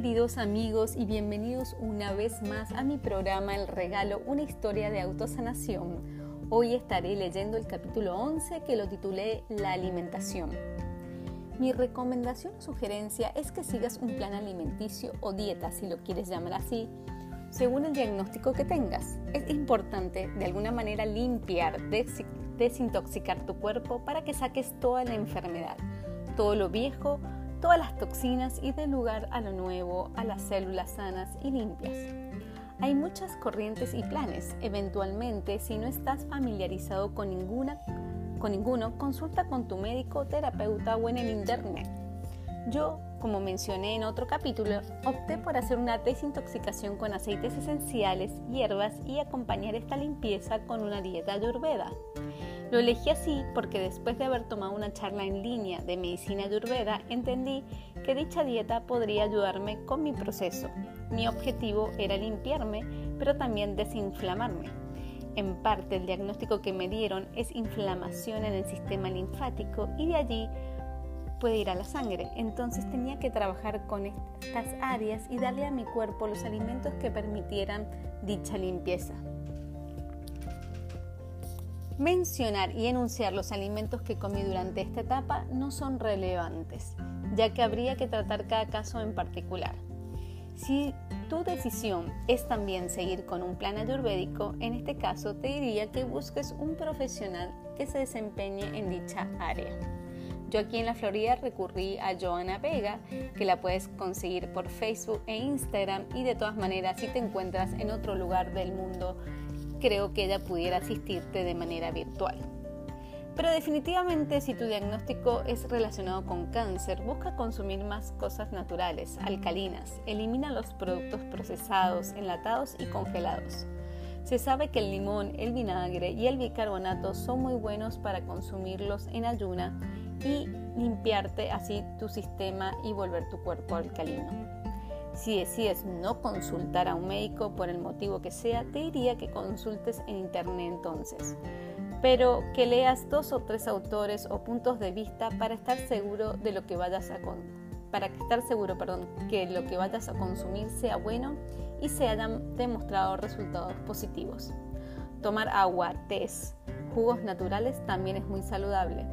queridos amigos y bienvenidos una vez más a mi programa El Regalo, una historia de autosanación. Hoy estaré leyendo el capítulo 11 que lo titulé La alimentación. Mi recomendación o sugerencia es que sigas un plan alimenticio o dieta, si lo quieres llamar así, según el diagnóstico que tengas. Es importante de alguna manera limpiar, desintoxicar tu cuerpo para que saques toda la enfermedad, todo lo viejo, todas las toxinas y dé lugar a lo nuevo, a las células sanas y limpias. Hay muchas corrientes y planes. Eventualmente, si no estás familiarizado con, ninguna, con ninguno, consulta con tu médico, terapeuta o en el internet. Yo, como mencioné en otro capítulo, opté por hacer una desintoxicación con aceites esenciales, hierbas y acompañar esta limpieza con una dieta ayurveda. Lo elegí así porque después de haber tomado una charla en línea de medicina ayurveda, entendí que dicha dieta podría ayudarme con mi proceso. Mi objetivo era limpiarme, pero también desinflamarme. En parte el diagnóstico que me dieron es inflamación en el sistema linfático y de allí puede ir a la sangre. Entonces tenía que trabajar con estas áreas y darle a mi cuerpo los alimentos que permitieran dicha limpieza. Mencionar y enunciar los alimentos que comí durante esta etapa no son relevantes, ya que habría que tratar cada caso en particular. Si tu decisión es también seguir con un plan ayurvédico, en este caso te diría que busques un profesional que se desempeñe en dicha área. Yo aquí en la Florida recurrí a Joana Vega, que la puedes conseguir por Facebook e Instagram y de todas maneras si te encuentras en otro lugar del mundo creo que ella pudiera asistirte de manera virtual. Pero definitivamente si tu diagnóstico es relacionado con cáncer, busca consumir más cosas naturales, alcalinas, elimina los productos procesados, enlatados y congelados. Se sabe que el limón, el vinagre y el bicarbonato son muy buenos para consumirlos en ayuna y limpiarte así tu sistema y volver tu cuerpo alcalino. Si decides no consultar a un médico por el motivo que sea, te diría que consultes en internet entonces, pero que leas dos o tres autores o puntos de vista para estar seguro de lo que vayas a para estar seguro, perdón, que lo que vayas a consumir sea bueno y se hayan demostrado resultados positivos. Tomar agua, tés, jugos naturales también es muy saludable.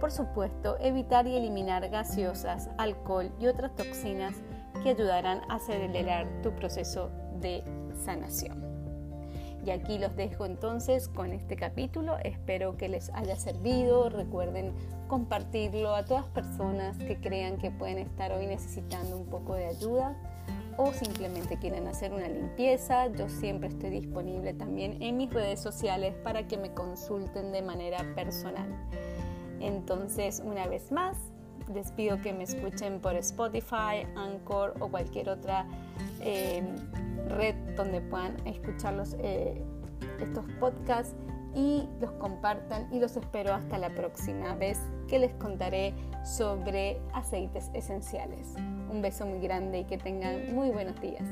Por supuesto, evitar y eliminar gaseosas, alcohol y otras toxinas que ayudarán a acelerar tu proceso de sanación. Y aquí los dejo entonces con este capítulo. Espero que les haya servido. Recuerden compartirlo a todas personas que crean que pueden estar hoy necesitando un poco de ayuda o simplemente quieren hacer una limpieza. Yo siempre estoy disponible también en mis redes sociales para que me consulten de manera personal. Entonces, una vez más, les pido que me escuchen por Spotify, Anchor o cualquier otra eh, red donde puedan escuchar eh, estos podcasts y los compartan y los espero hasta la próxima vez que les contaré sobre aceites esenciales. Un beso muy grande y que tengan muy buenos días.